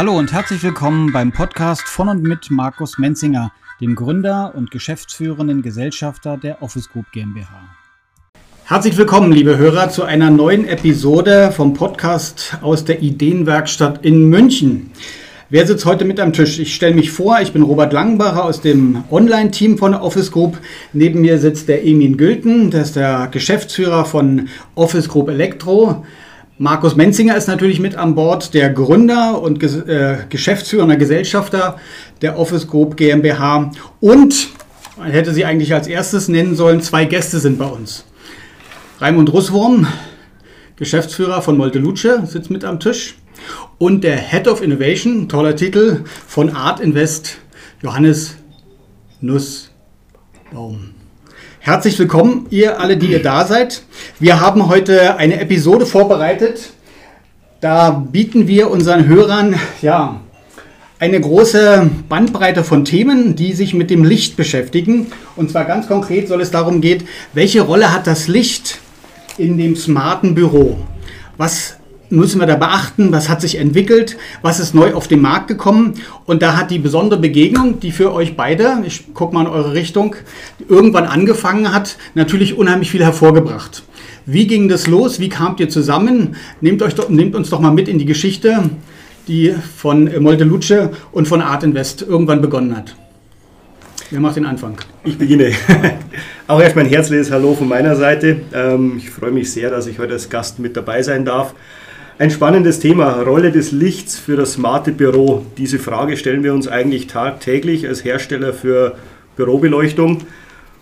Hallo und herzlich willkommen beim Podcast von und mit Markus Menzinger, dem Gründer und geschäftsführenden Gesellschafter der Office Group GmbH. Herzlich willkommen, liebe Hörer, zu einer neuen Episode vom Podcast aus der Ideenwerkstatt in München. Wer sitzt heute mit am Tisch? Ich stelle mich vor, ich bin Robert Langbacher aus dem Online-Team von Office Group. Neben mir sitzt der Emin Gülten, der ist der Geschäftsführer von Office Group Elektro. Markus Menzinger ist natürlich mit an Bord, der Gründer und äh, geschäftsführender Gesellschafter der Office Group GmbH. Und, man hätte sie eigentlich als erstes nennen sollen, zwei Gäste sind bei uns. Raimund Russwurm, Geschäftsführer von Molte Luce, sitzt mit am Tisch. Und der Head of Innovation, toller Titel, von Art Invest, Johannes Nussbaum. Herzlich willkommen, ihr alle, die ihr da seid. Wir haben heute eine Episode vorbereitet. Da bieten wir unseren Hörern ja, eine große Bandbreite von Themen, die sich mit dem Licht beschäftigen. Und zwar ganz konkret soll es darum gehen, welche Rolle hat das Licht in dem smarten Büro? Was müssen wir da beachten, was hat sich entwickelt, was ist neu auf den Markt gekommen. Und da hat die besondere Begegnung, die für euch beide, ich gucke mal in eure Richtung, irgendwann angefangen hat, natürlich unheimlich viel hervorgebracht. Wie ging das los? Wie kamt ihr zusammen? Nehmt, euch nehmt uns doch mal mit in die Geschichte, die von Molte Luce und von Art Invest irgendwann begonnen hat. Wer macht den Anfang? Ich beginne. Auch erstmal ein herzliches Hallo von meiner Seite. Ähm, ich freue mich sehr, dass ich heute als Gast mit dabei sein darf. Ein spannendes Thema, Rolle des Lichts für das smarte Büro. Diese Frage stellen wir uns eigentlich tagtäglich als Hersteller für Bürobeleuchtung.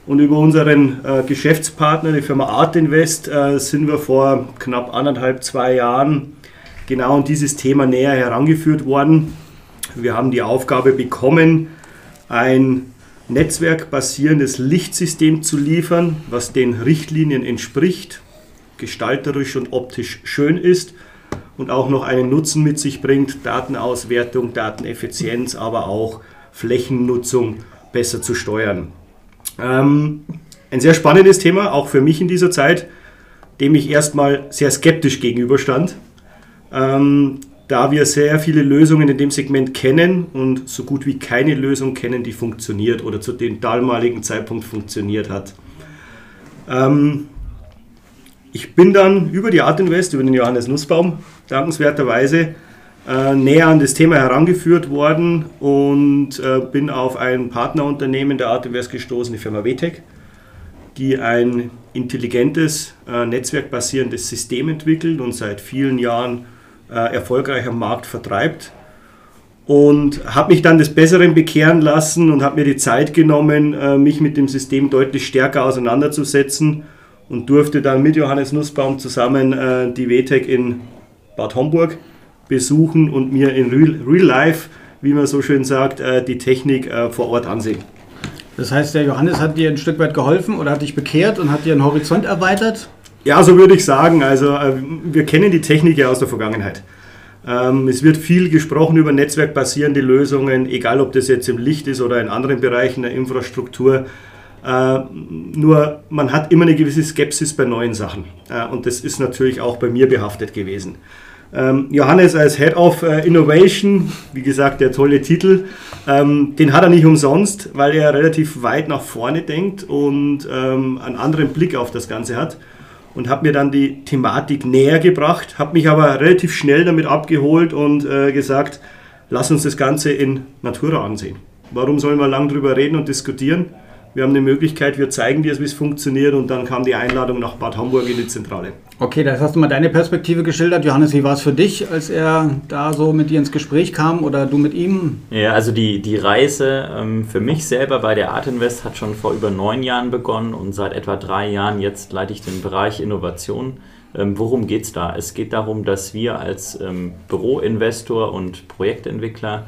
Und über unseren äh, Geschäftspartner, die Firma Art Invest, äh, sind wir vor knapp anderthalb, zwei Jahren genau an dieses Thema näher herangeführt worden. Wir haben die Aufgabe bekommen, ein netzwerkbasierendes Lichtsystem zu liefern, was den Richtlinien entspricht, gestalterisch und optisch schön ist und auch noch einen Nutzen mit sich bringt, Datenauswertung, Dateneffizienz, aber auch Flächennutzung besser zu steuern. Ähm, ein sehr spannendes Thema, auch für mich in dieser Zeit, dem ich erstmal sehr skeptisch gegenüberstand, ähm, da wir sehr viele Lösungen in dem Segment kennen und so gut wie keine Lösung kennen, die funktioniert oder zu dem damaligen Zeitpunkt funktioniert hat. Ähm, ich bin dann über die Art Invest, über den Johannes Nussbaum, dankenswerterweise äh, näher an das Thema herangeführt worden und äh, bin auf ein Partnerunternehmen der Invest gestoßen, die Firma WTEC, die ein intelligentes, äh, netzwerkbasierendes System entwickelt und seit vielen Jahren äh, erfolgreich am Markt vertreibt. Und habe mich dann des Besseren bekehren lassen und habe mir die Zeit genommen, äh, mich mit dem System deutlich stärker auseinanderzusetzen und durfte dann mit Johannes Nussbaum zusammen äh, die WTEC in Bad Homburg besuchen und mir in Real, Real Life, wie man so schön sagt, äh, die Technik äh, vor Ort ansehen. Das heißt, der Johannes hat dir ein Stück weit geholfen oder hat dich bekehrt und hat dir einen Horizont erweitert? Ja, so würde ich sagen. Also äh, wir kennen die Technik ja aus der Vergangenheit. Ähm, es wird viel gesprochen über netzwerkbasierende Lösungen, egal ob das jetzt im Licht ist oder in anderen Bereichen der Infrastruktur. Nur man hat immer eine gewisse Skepsis bei neuen Sachen. Und das ist natürlich auch bei mir behaftet gewesen. Ähm, Johannes als Head of äh, Innovation, wie gesagt, der tolle Titel, ähm, den hat er nicht umsonst, weil er relativ weit nach vorne denkt und ähm, einen anderen Blick auf das Ganze hat. Und hat mir dann die Thematik näher gebracht, habe mich aber relativ schnell damit abgeholt und äh, gesagt, lass uns das Ganze in Natura ansehen. Warum sollen wir lang drüber reden und diskutieren? Wir haben eine Möglichkeit, wir zeigen dir, wie es funktioniert und dann kam die Einladung nach Bad Homburg in die Zentrale. Okay, das hast du mal deine Perspektive geschildert. Johannes, wie war es für dich, als er da so mit dir ins Gespräch kam oder du mit ihm? Ja, also die, die Reise ähm, für mich selber bei der Art Invest hat schon vor über neun Jahren begonnen und seit etwa drei Jahren jetzt leite ich den Bereich Innovation. Ähm, worum geht es da? Es geht darum, dass wir als ähm, Büroinvestor und Projektentwickler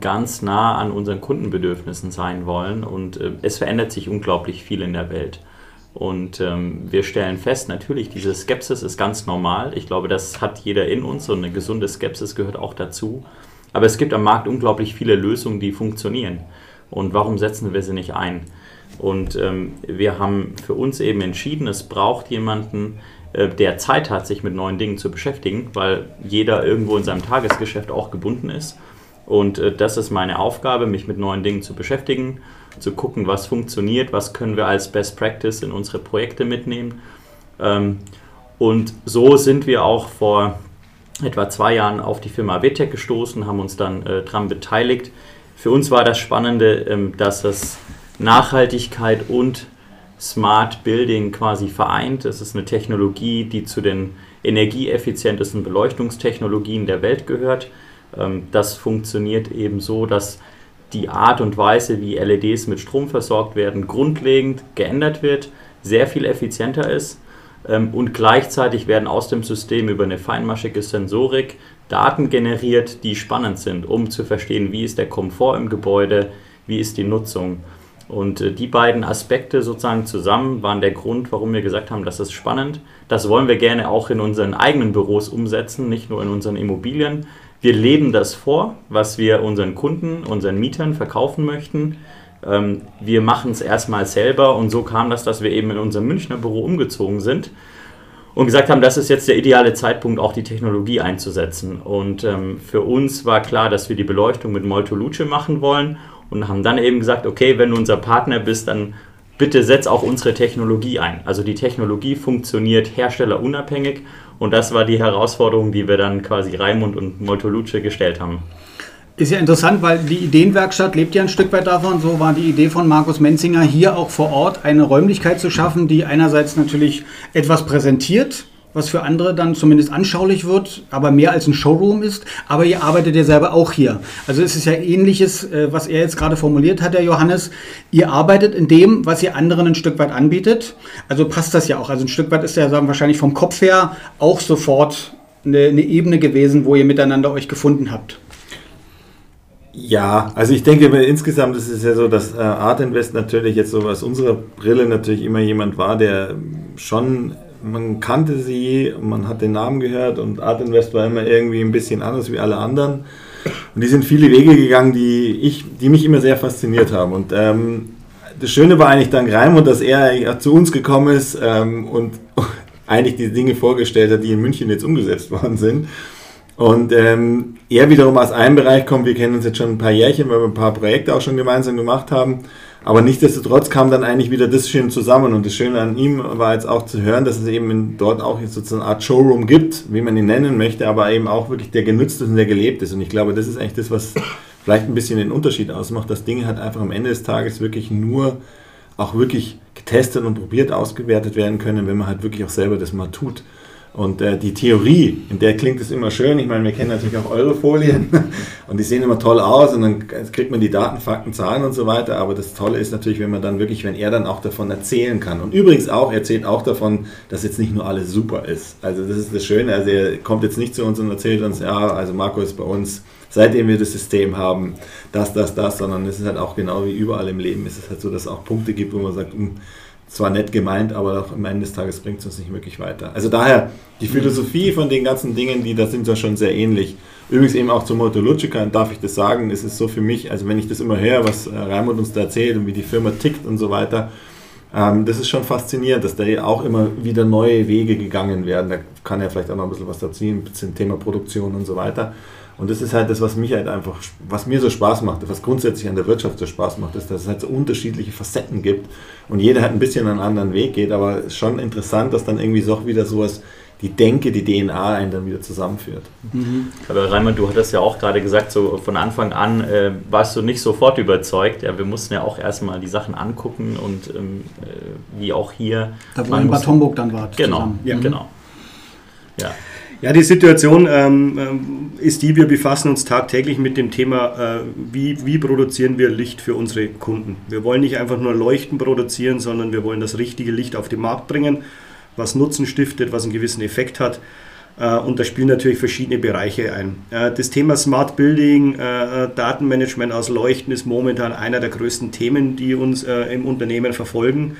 ganz nah an unseren Kundenbedürfnissen sein wollen. Und äh, es verändert sich unglaublich viel in der Welt. Und ähm, wir stellen fest, natürlich, diese Skepsis ist ganz normal. Ich glaube, das hat jeder in uns und eine gesunde Skepsis gehört auch dazu. Aber es gibt am Markt unglaublich viele Lösungen, die funktionieren. Und warum setzen wir sie nicht ein? Und ähm, wir haben für uns eben entschieden, es braucht jemanden, äh, der Zeit hat, sich mit neuen Dingen zu beschäftigen, weil jeder irgendwo in seinem Tagesgeschäft auch gebunden ist. Und äh, das ist meine Aufgabe, mich mit neuen Dingen zu beschäftigen, zu gucken, was funktioniert, was können wir als Best Practice in unsere Projekte mitnehmen. Ähm, und so sind wir auch vor etwa zwei Jahren auf die Firma WTEC gestoßen, haben uns dann äh, daran beteiligt. Für uns war das Spannende, ähm, dass es Nachhaltigkeit und Smart Building quasi vereint. Es ist eine Technologie, die zu den energieeffizientesten Beleuchtungstechnologien der Welt gehört. Ähm, das funktioniert eben so, dass die Art und Weise, wie LEDs mit Strom versorgt werden, grundlegend geändert wird, sehr viel effizienter ist ähm, und gleichzeitig werden aus dem System über eine feinmaschige Sensorik Daten generiert, die spannend sind, um zu verstehen, wie ist der Komfort im Gebäude, wie ist die Nutzung. Und äh, die beiden Aspekte sozusagen zusammen waren der Grund, warum wir gesagt haben, das ist spannend. Das wollen wir gerne auch in unseren eigenen Büros umsetzen, nicht nur in unseren Immobilien. Wir leben das vor, was wir unseren Kunden, unseren Mietern verkaufen möchten. Ähm, wir machen es erstmal selber und so kam das, dass wir eben in unserem Münchner Büro umgezogen sind und gesagt haben, das ist jetzt der ideale Zeitpunkt, auch die Technologie einzusetzen. Und ähm, für uns war klar, dass wir die Beleuchtung mit Molto Luce machen wollen und haben dann eben gesagt, okay, wenn du unser Partner bist, dann bitte setz auch unsere Technologie ein. Also die Technologie funktioniert herstellerunabhängig und das war die Herausforderung, die wir dann quasi Raimund und Moltoluce gestellt haben. Ist ja interessant, weil die Ideenwerkstatt lebt ja ein Stück weit davon. So war die Idee von Markus Menzinger, hier auch vor Ort eine Räumlichkeit zu schaffen, die einerseits natürlich etwas präsentiert, was für andere dann zumindest anschaulich wird, aber mehr als ein Showroom ist. Aber ihr arbeitet ja selber auch hier. Also es ist ja ähnliches, äh, was er jetzt gerade formuliert hat, der Johannes. Ihr arbeitet in dem, was ihr anderen ein Stück weit anbietet. Also passt das ja auch. Also ein Stück weit ist ja sagen, wahrscheinlich vom Kopf her auch sofort eine, eine Ebene gewesen, wo ihr miteinander euch gefunden habt. Ja, also ich denke insgesamt ist es ja so, dass äh, Art Invest natürlich jetzt so aus unserer Brille natürlich immer jemand war, der schon man kannte sie, man hat den Namen gehört und Art Invest war immer irgendwie ein bisschen anders wie alle anderen. Und die sind viele Wege gegangen, die, ich, die mich immer sehr fasziniert haben. Und ähm, das Schöne war eigentlich dank Raimund, dass er zu uns gekommen ist ähm, und eigentlich die Dinge vorgestellt hat, die in München jetzt umgesetzt worden sind. Und ähm, er wiederum aus einem Bereich kommt, wir kennen uns jetzt schon ein paar Jährchen, weil wir ein paar Projekte auch schon gemeinsam gemacht haben. Aber nichtsdestotrotz kam dann eigentlich wieder das schön zusammen. Und das Schöne an ihm war jetzt auch zu hören, dass es eben dort auch sozusagen eine Art Showroom gibt, wie man ihn nennen möchte, aber eben auch wirklich der genutzt ist und der gelebt ist. Und ich glaube, das ist eigentlich das, was vielleicht ein bisschen den Unterschied ausmacht. Das Ding hat einfach am Ende des Tages wirklich nur auch wirklich getestet und probiert ausgewertet werden können, wenn man halt wirklich auch selber das mal tut. Und äh, die Theorie, in der klingt es immer schön. Ich meine, wir kennen natürlich auch eure Folien und die sehen immer toll aus und dann kriegt man die Daten, Fakten, Zahlen und so weiter. Aber das Tolle ist natürlich, wenn man dann wirklich, wenn er dann auch davon erzählen kann. Und übrigens auch, er erzählt auch davon, dass jetzt nicht nur alles super ist. Also das ist das Schöne. Also er kommt jetzt nicht zu uns und erzählt uns, ja, also Marco ist bei uns, seitdem wir das System haben, das, das, das, sondern es ist halt auch genau wie überall im Leben, ist es halt so, dass es auch Punkte gibt, wo man sagt, mh, hm, zwar nett gemeint, aber auch am Ende des Tages bringt es uns nicht wirklich weiter. Also daher, die Philosophie von den ganzen Dingen, die da sind ja schon sehr ähnlich. Übrigens eben auch zu Moto Lucica, darf ich das sagen, es ist so für mich, also wenn ich das immer höre, was äh, Raimund uns da erzählt und wie die Firma tickt und so weiter, ähm, das ist schon faszinierend, dass da auch immer wieder neue Wege gegangen werden. Da kann er vielleicht auch noch ein bisschen was dazu zum Thema Produktion und so weiter. Und das ist halt das, was mich halt einfach, was mir so Spaß macht, was grundsätzlich an der Wirtschaft so Spaß macht, ist, dass es halt so unterschiedliche Facetten gibt und jeder halt ein bisschen einen anderen Weg geht, aber es ist schon interessant, dass dann irgendwie so wieder sowas, die Denke, die DNA einen dann wieder zusammenführt. Mhm. Aber Raimund, du hattest ja auch gerade gesagt, so von Anfang an äh, warst du nicht sofort überzeugt. Ja, wir mussten ja auch erstmal die Sachen angucken und ähm, äh, wie auch hier. Da wo in Bad Homburg dann wart. Genau, ja. genau. Ja. Ja, die Situation ähm, ähm, ist die, wir befassen uns tagtäglich mit dem Thema, äh, wie, wie produzieren wir Licht für unsere Kunden. Wir wollen nicht einfach nur Leuchten produzieren, sondern wir wollen das richtige Licht auf den Markt bringen, was Nutzen stiftet, was einen gewissen Effekt hat. Äh, und da spielen natürlich verschiedene Bereiche ein. Äh, das Thema Smart Building, äh, Datenmanagement aus Leuchten ist momentan einer der größten Themen, die uns äh, im Unternehmen verfolgen.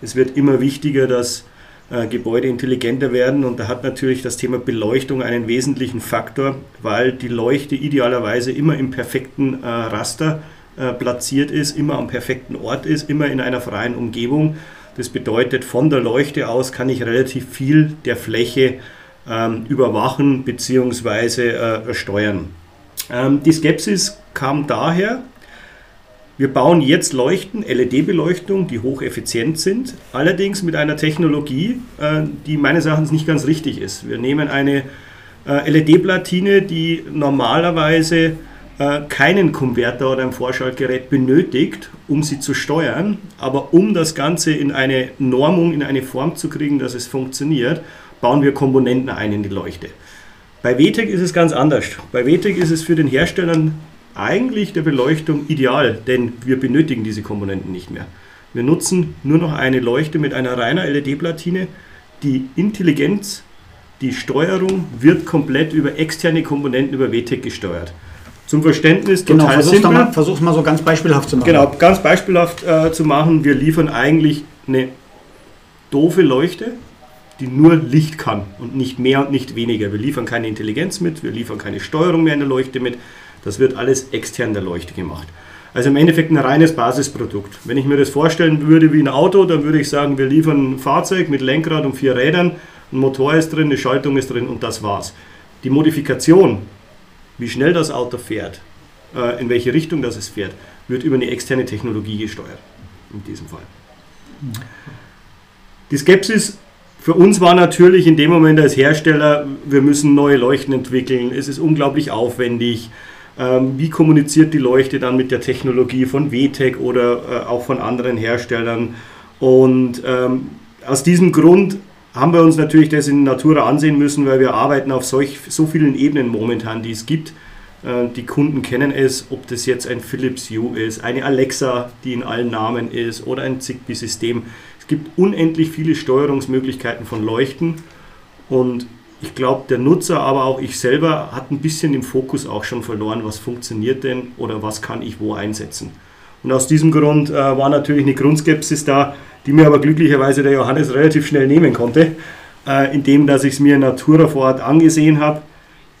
Es wird immer wichtiger, dass äh, Gebäude intelligenter werden. Und da hat natürlich das Thema Beleuchtung einen wesentlichen Faktor, weil die Leuchte idealerweise immer im perfekten äh, Raster äh, platziert ist, immer am perfekten Ort ist, immer in einer freien Umgebung. Das bedeutet, von der Leuchte aus kann ich relativ viel der Fläche ähm, überwachen bzw. Äh, steuern. Ähm, die Skepsis kam daher, wir bauen jetzt Leuchten, LED-Beleuchtung, die hocheffizient sind, allerdings mit einer Technologie, äh, die meines Erachtens nicht ganz richtig ist. Wir nehmen eine äh, LED-Platine, die normalerweise äh, keinen Konverter oder ein Vorschaltgerät benötigt, um sie zu steuern, aber um das Ganze in eine Normung, in eine Form zu kriegen, dass es funktioniert, bauen wir Komponenten ein in die Leuchte. Bei WTEC ist es ganz anders. Bei WTEC ist es für den Herstellern eigentlich der Beleuchtung ideal, denn wir benötigen diese Komponenten nicht mehr. Wir nutzen nur noch eine Leuchte mit einer reiner LED-Platine. Die Intelligenz, die Steuerung wird komplett über externe Komponenten über WTEC gesteuert. Zum Verständnis genau, total versuch's simpel. Mal, versuch's mal so ganz beispielhaft zu machen. Genau, ganz beispielhaft äh, zu machen. Wir liefern eigentlich eine doofe Leuchte, die nur Licht kann und nicht mehr und nicht weniger. Wir liefern keine Intelligenz mit, wir liefern keine Steuerung mehr in der Leuchte mit. Das wird alles extern der Leuchte gemacht. Also im Endeffekt ein reines Basisprodukt. Wenn ich mir das vorstellen würde wie ein Auto, dann würde ich sagen, wir liefern ein Fahrzeug mit Lenkrad und vier Rädern, ein Motor ist drin, eine Schaltung ist drin und das war's. Die Modifikation, wie schnell das Auto fährt, äh, in welche Richtung das es fährt, wird über eine externe Technologie gesteuert. In diesem Fall. Die Skepsis für uns war natürlich in dem Moment als Hersteller, wir müssen neue Leuchten entwickeln, es ist unglaublich aufwendig. Ähm, wie kommuniziert die Leuchte dann mit der Technologie von WTEC oder äh, auch von anderen Herstellern? Und ähm, aus diesem Grund haben wir uns natürlich das in Natura ansehen müssen, weil wir arbeiten auf solch, so vielen Ebenen momentan, die es gibt. Äh, die Kunden kennen es, ob das jetzt ein Philips Hue ist, eine Alexa, die in allen Namen ist, oder ein Zigbee-System. Es gibt unendlich viele Steuerungsmöglichkeiten von Leuchten und ich glaube, der Nutzer, aber auch ich selber, hat ein bisschen den Fokus auch schon verloren, was funktioniert denn oder was kann ich wo einsetzen. Und aus diesem Grund äh, war natürlich eine Grundskepsis da, die mir aber glücklicherweise der Johannes relativ schnell nehmen konnte, äh, indem dass ich es mir in Natura vor Ort angesehen habe.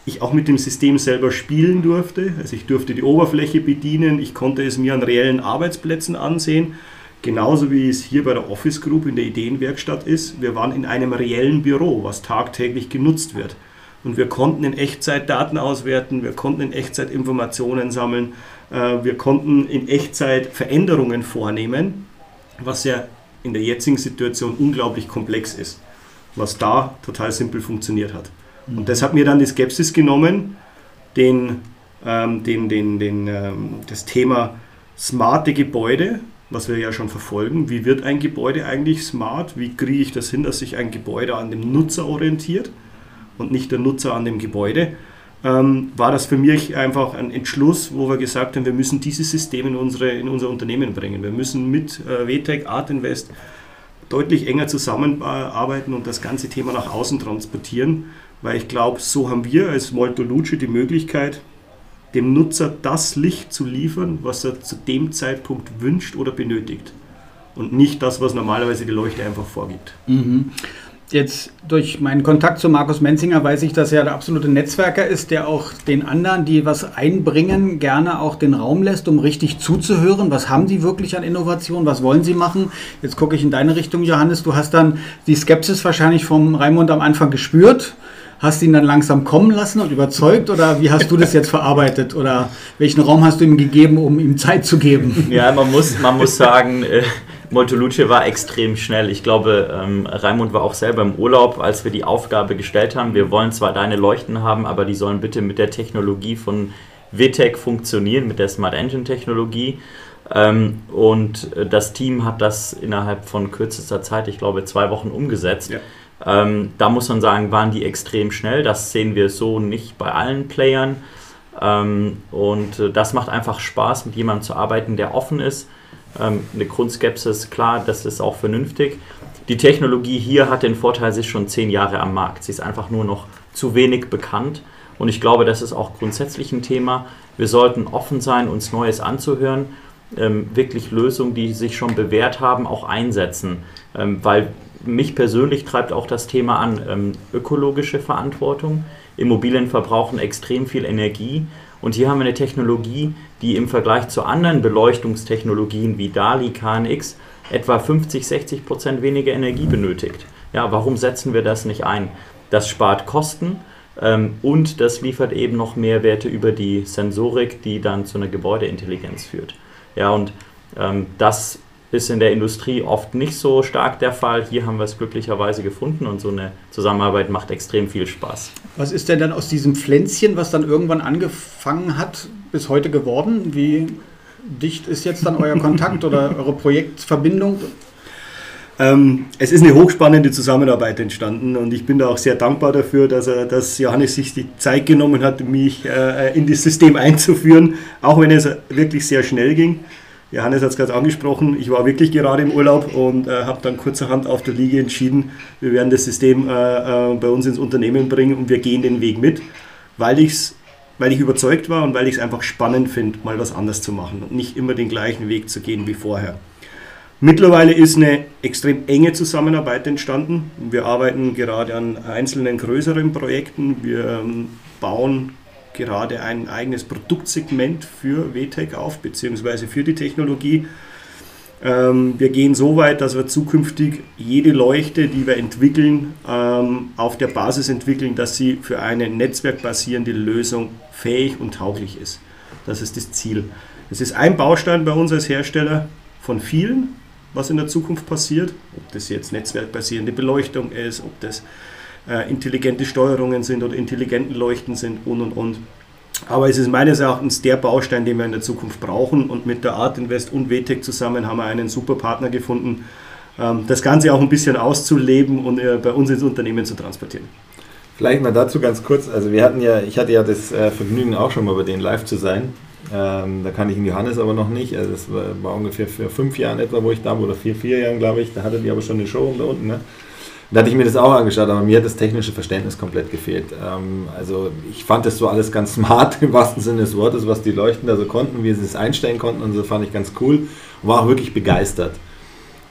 Ich auch mit dem System selber spielen durfte, also ich durfte die Oberfläche bedienen, ich konnte es mir an reellen Arbeitsplätzen ansehen Genauso wie es hier bei der Office Group in der Ideenwerkstatt ist. Wir waren in einem reellen Büro, was tagtäglich genutzt wird. Und wir konnten in Echtzeit Daten auswerten, wir konnten in Echtzeit Informationen sammeln, äh, wir konnten in Echtzeit Veränderungen vornehmen, was ja in der jetzigen Situation unglaublich komplex ist, was da total simpel funktioniert hat. Und mhm. das hat mir dann die Skepsis genommen, den, ähm, den, den, den, ähm, das Thema smarte Gebäude, was wir ja schon verfolgen. Wie wird ein Gebäude eigentlich smart? Wie kriege ich das hin, dass sich ein Gebäude an dem Nutzer orientiert und nicht der Nutzer an dem Gebäude? Ähm, war das für mich einfach ein Entschluss, wo wir gesagt haben, wir müssen dieses System in, unsere, in unser Unternehmen bringen. Wir müssen mit äh, WTEC, Art Invest deutlich enger zusammenarbeiten und das ganze Thema nach außen transportieren, weil ich glaube, so haben wir als Molto Luce die Möglichkeit, dem Nutzer das Licht zu liefern, was er zu dem Zeitpunkt wünscht oder benötigt. Und nicht das, was normalerweise die Leuchte einfach vorgibt. Mhm. Jetzt durch meinen Kontakt zu Markus Menzinger weiß ich, dass er der absolute Netzwerker ist, der auch den anderen, die was einbringen, gerne auch den Raum lässt, um richtig zuzuhören. Was haben die wirklich an Innovation? Was wollen sie machen? Jetzt gucke ich in deine Richtung, Johannes. Du hast dann die Skepsis wahrscheinlich vom Raimund am Anfang gespürt Hast du ihn dann langsam kommen lassen und überzeugt oder wie hast du das jetzt verarbeitet oder welchen Raum hast du ihm gegeben, um ihm Zeit zu geben? Ja, man muss, man muss sagen, äh, Moltoluce war extrem schnell. Ich glaube, ähm, Raimund war auch selber im Urlaub, als wir die Aufgabe gestellt haben. Wir wollen zwar deine Leuchten haben, aber die sollen bitte mit der Technologie von VTEC funktionieren, mit der Smart Engine Technologie. Ähm, und äh, das Team hat das innerhalb von kürzester Zeit, ich glaube zwei Wochen, umgesetzt. Ja. Ähm, da muss man sagen, waren die extrem schnell. Das sehen wir so nicht bei allen Playern. Ähm, und äh, das macht einfach Spaß, mit jemandem zu arbeiten, der offen ist. Ähm, eine Grundskepsis, klar, das ist auch vernünftig. Die Technologie hier hat den Vorteil, sie ist schon zehn Jahre am Markt. Sie ist einfach nur noch zu wenig bekannt. Und ich glaube, das ist auch grundsätzlich ein Thema. Wir sollten offen sein, uns Neues anzuhören, ähm, wirklich Lösungen, die sich schon bewährt haben, auch einsetzen. Ähm, weil mich persönlich treibt auch das Thema an ähm, ökologische Verantwortung. Immobilien verbrauchen extrem viel Energie Und hier haben wir eine Technologie, die im Vergleich zu anderen Beleuchtungstechnologien wie DALI, KNX etwa 50, 60 Prozent weniger Energie benötigt. Ja, warum setzen wir das nicht ein? Das spart Kosten ähm, und das liefert eben noch Mehrwerte über die Sensorik, die dann zu einer Gebäudeintelligenz führt. Ja, und ähm, das ist in der Industrie oft nicht so stark der Fall. Hier haben wir es glücklicherweise gefunden und so eine Zusammenarbeit macht extrem viel Spaß. Was ist denn dann aus diesem Pflänzchen, was dann irgendwann angefangen hat, bis heute geworden? Wie dicht ist jetzt dann euer Kontakt oder eure Projektverbindung? Ähm, es ist eine hochspannende Zusammenarbeit entstanden und ich bin da auch sehr dankbar dafür, dass, er, dass Johannes sich die Zeit genommen hat, mich äh, in das System einzuführen, auch wenn es wirklich sehr schnell ging. Johannes hat es gerade angesprochen, ich war wirklich gerade im Urlaub und äh, habe dann kurzerhand auf der Liege entschieden, wir werden das System äh, äh bei uns ins Unternehmen bringen und wir gehen den Weg mit, weil, ich's, weil ich überzeugt war und weil ich es einfach spannend finde, mal was anders zu machen und nicht immer den gleichen Weg zu gehen wie vorher. Mittlerweile ist eine extrem enge Zusammenarbeit entstanden. Wir arbeiten gerade an einzelnen größeren Projekten. Wir ähm, bauen gerade ein eigenes Produktsegment für WTEC auf, beziehungsweise für die Technologie. Ähm, wir gehen so weit, dass wir zukünftig jede Leuchte, die wir entwickeln, ähm, auf der Basis entwickeln, dass sie für eine netzwerkbasierende Lösung fähig und tauglich ist. Das ist das Ziel. Es ist ein Baustein bei uns als Hersteller von vielen, was in der Zukunft passiert, ob das jetzt netzwerkbasierende Beleuchtung ist, ob das äh, intelligente Steuerungen sind oder intelligenten Leuchten sind und und und. Aber es ist meines Erachtens der Baustein, den wir in der Zukunft brauchen und mit der Art Invest und WTEC zusammen haben wir einen super Partner gefunden, ähm, das Ganze auch ein bisschen auszuleben und äh, bei uns ins Unternehmen zu transportieren. Vielleicht mal dazu ganz kurz, also wir hatten ja, ich hatte ja das äh, Vergnügen auch schon mal bei denen live zu sein ähm, da kann ich in Johannes aber noch nicht. Also das war, ungefähr für fünf Jahren etwa, wo ich da war, oder vier, vier Jahren, glaube ich. Da hatte die aber schon eine Show da unten. Ne? Da hatte ich mir das auch angeschaut, aber mir hat das technische Verständnis komplett gefehlt. Ähm, also ich fand das so alles ganz smart im wahrsten Sinne des Wortes, was die Leuchten da so konnten, wie sie es einstellen konnten und so fand ich ganz cool und war auch wirklich begeistert.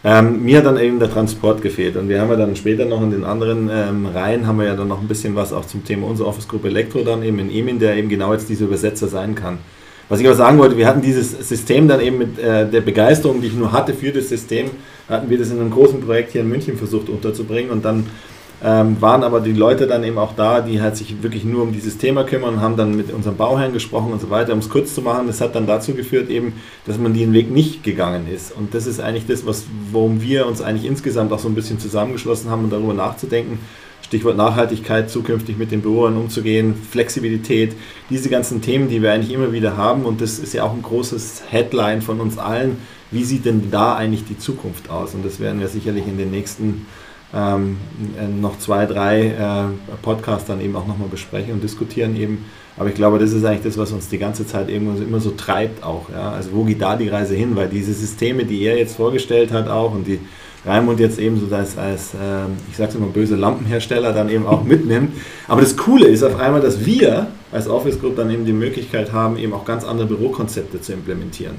Ähm, mir hat dann eben der Transport gefehlt und wir haben ja dann später noch in den anderen ähm, Reihen haben wir ja dann noch ein bisschen was auch zum Thema unserer Office-Gruppe Elektro dann eben in Emin, der eben genau jetzt dieser Übersetzer sein kann. Was ich aber sagen wollte, wir hatten dieses System dann eben mit äh, der Begeisterung, die ich nur hatte für das System, hatten wir das in einem großen Projekt hier in München versucht unterzubringen und dann ähm, waren aber die Leute dann eben auch da, die halt sich wirklich nur um dieses Thema kümmern und haben dann mit unserem Bauherrn gesprochen und so weiter. Um es kurz zu machen, das hat dann dazu geführt eben, dass man den Weg nicht gegangen ist. Und das ist eigentlich das, was, worum wir uns eigentlich insgesamt auch so ein bisschen zusammengeschlossen haben, um darüber nachzudenken, Stichwort Nachhaltigkeit, zukünftig mit den Bewohnern umzugehen, Flexibilität, diese ganzen Themen, die wir eigentlich immer wieder haben. Und das ist ja auch ein großes Headline von uns allen. Wie sieht denn da eigentlich die Zukunft aus? Und das werden wir sicherlich in den nächsten ähm, noch zwei, drei äh, Podcasts dann eben auch nochmal besprechen und diskutieren eben. Aber ich glaube, das ist eigentlich das, was uns die ganze Zeit irgendwo immer so treibt auch. Ja? Also wo geht da die Reise hin? Weil diese Systeme, die er jetzt vorgestellt hat auch und die Raimund jetzt eben so als, als äh, ich sag's immer, böse Lampenhersteller dann eben auch mitnimmt. Aber das Coole ist auf einmal, dass wir als Office Group dann eben die Möglichkeit haben, eben auch ganz andere Bürokonzepte zu implementieren.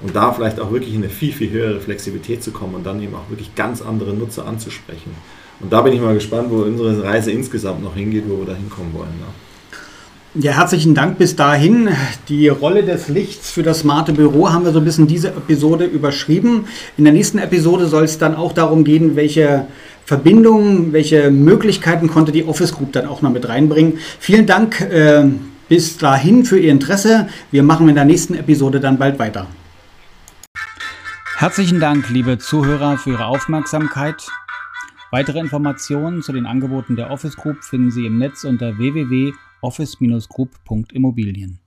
Und da vielleicht auch wirklich in eine viel, viel höhere Flexibilität zu kommen und dann eben auch wirklich ganz andere Nutzer anzusprechen. Und da bin ich mal gespannt, wo unsere Reise insgesamt noch hingeht, wo wir da hinkommen wollen. Ja. Ja, herzlichen Dank bis dahin. Die Rolle des Lichts für das smarte Büro haben wir so ein bisschen diese Episode überschrieben. In der nächsten Episode soll es dann auch darum gehen, welche Verbindungen, welche Möglichkeiten konnte die Office Group dann auch noch mit reinbringen. Vielen Dank äh, bis dahin für Ihr Interesse. Wir machen in der nächsten Episode dann bald weiter. Herzlichen Dank, liebe Zuhörer, für Ihre Aufmerksamkeit. Weitere Informationen zu den Angeboten der Office Group finden Sie im Netz unter www office-group.immobilien